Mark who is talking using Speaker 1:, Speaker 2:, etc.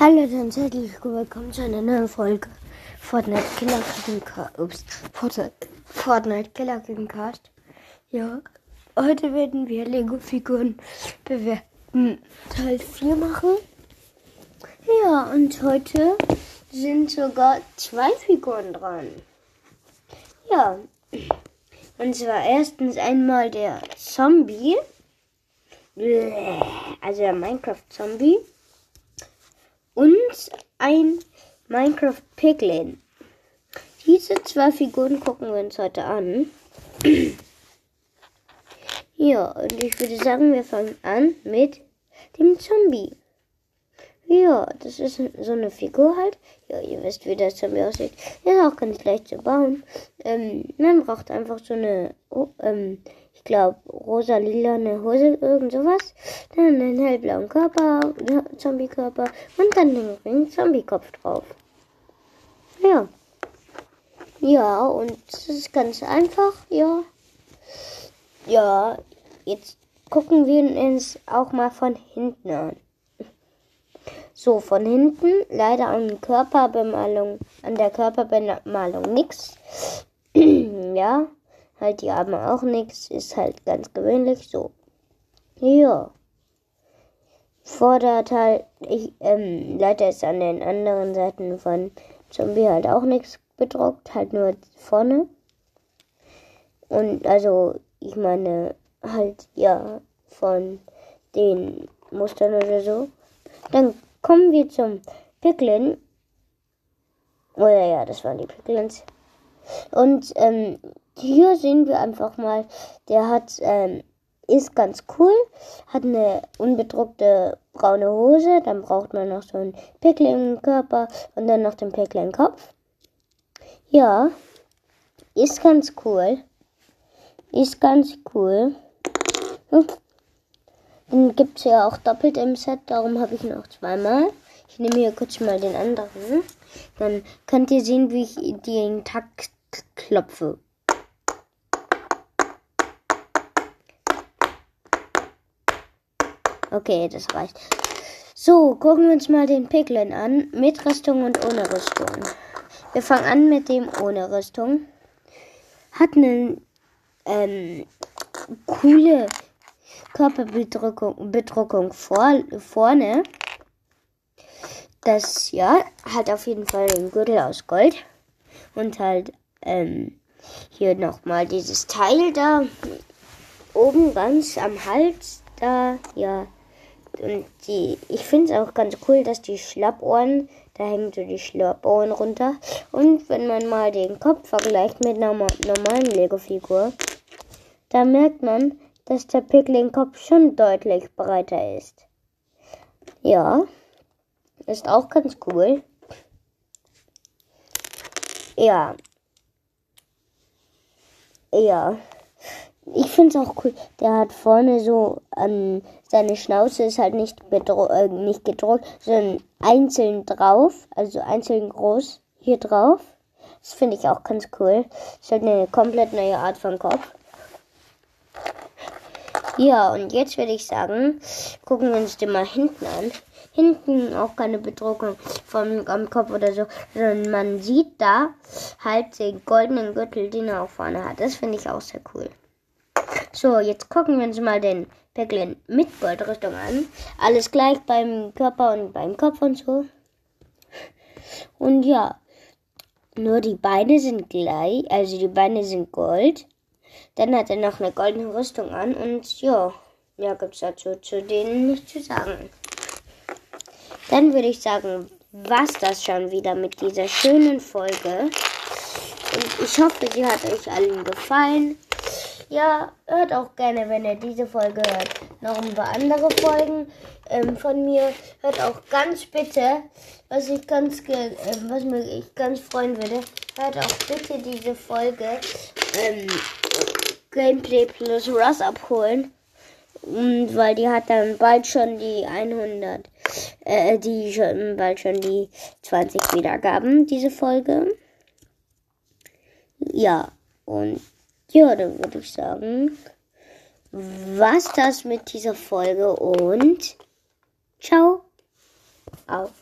Speaker 1: Hallo und herzlich willkommen zu einer neuen Folge Fortnite Killer Cast. Ups, Fortnite, Killer Cast. Ja, heute werden wir Lego-Figuren bewerten Teil 4 machen. Ja, und heute sind sogar zwei Figuren dran. Ja, und zwar erstens einmal der Zombie, also der Minecraft-Zombie und ein Minecraft Piglin. Diese zwei Figuren gucken wir uns heute an. ja, und ich würde sagen, wir fangen an mit dem Zombie. Ja, das ist so eine Figur halt. Ja, ihr wisst, wie der Zombie aussieht. Ist auch ganz leicht zu bauen. Ähm, man braucht einfach so eine, oh, ähm, ich glaube, rosa-lila eine Hose, irgend sowas. Dann einen hellblauen Körper, Zombie-Körper und dann den Ring Zombie-Kopf drauf. Ja. Ja, und es ist ganz einfach, ja. Ja, jetzt gucken wir uns auch mal von hinten an. So, von hinten leider an Körperbemalung, an der Körperbemalung nichts. ja, halt die Arme auch nichts, ist halt ganz gewöhnlich so. Ja. Vorderteil, ich, ähm, leider ist an den anderen Seiten von Zombie halt auch nichts bedruckt, halt nur vorne. Und also, ich meine, halt, ja, von den Mustern oder so. Dann Kommen wir zum Picklin. Oder ja, das waren die Picklins. Und ähm, hier sehen wir einfach mal, der hat, ähm, ist ganz cool, hat eine unbedruckte braune Hose, dann braucht man noch so einen Picklin Körper und dann noch den Picklin Kopf. Ja, ist ganz cool. Ist ganz cool. Den gibt es ja auch doppelt im Set, darum habe ich noch zweimal. Ich nehme hier kurz mal den anderen. Dann könnt ihr sehen, wie ich den Takt klopfe. Okay, das reicht. So, gucken wir uns mal den Piglin an. Mit Rüstung und ohne Rüstung. Wir fangen an mit dem ohne Rüstung. Hat eine ähm, coole Körperbedruckung Bedruckung vor, vorne. Das, ja, hat auf jeden Fall den Gürtel aus Gold. Und halt, ähm, hier nochmal dieses Teil da oben ganz am Hals da, ja. Und die, ich finde es auch ganz cool, dass die Schlappohren, da hängen so die Schlappohren runter. Und wenn man mal den Kopf vergleicht mit einer normalen Lego-Figur, da merkt man, dass der Pickling-Kopf schon deutlich breiter ist. Ja, ist auch ganz cool. Ja. Ja. Ich finde es auch cool. Der hat vorne so an seine Schnauze ist halt nicht, äh, nicht gedruckt, sondern einzeln drauf, also einzeln groß hier drauf. Das finde ich auch ganz cool. Ist halt eine komplett neue Art von Kopf. Ja, und jetzt würde ich sagen, gucken wir uns den mal hinten an. Hinten auch keine Bedruckung vom am Kopf oder so, sondern man sieht da halt den goldenen Gürtel, den er auch vorne hat. Das finde ich auch sehr cool. So, jetzt gucken wir uns mal den Pecklin mit Goldrüstung an. Alles gleich beim Körper und beim Kopf und so. Und ja, nur die Beine sind gleich, also die Beine sind Gold. Dann hat er noch eine goldene Rüstung an und ja, gibt es dazu zu denen nichts zu sagen. Dann würde ich sagen, was das schon wieder mit dieser schönen Folge. Und ich hoffe, sie hat euch allen gefallen. Ja, hört auch gerne, wenn ihr diese Folge hört, noch ein paar andere Folgen ähm, von mir. Hört auch ganz bitte, was ich ganz, äh, was mich ganz freuen würde, hört auch bitte diese Folge ähm, Gameplay plus Russ abholen. Weil die hat dann bald schon die 100, äh, die schon bald schon die 20 Wiedergaben, diese Folge. Ja, und ja, dann würde ich sagen, was das mit dieser Folge und ciao. Auf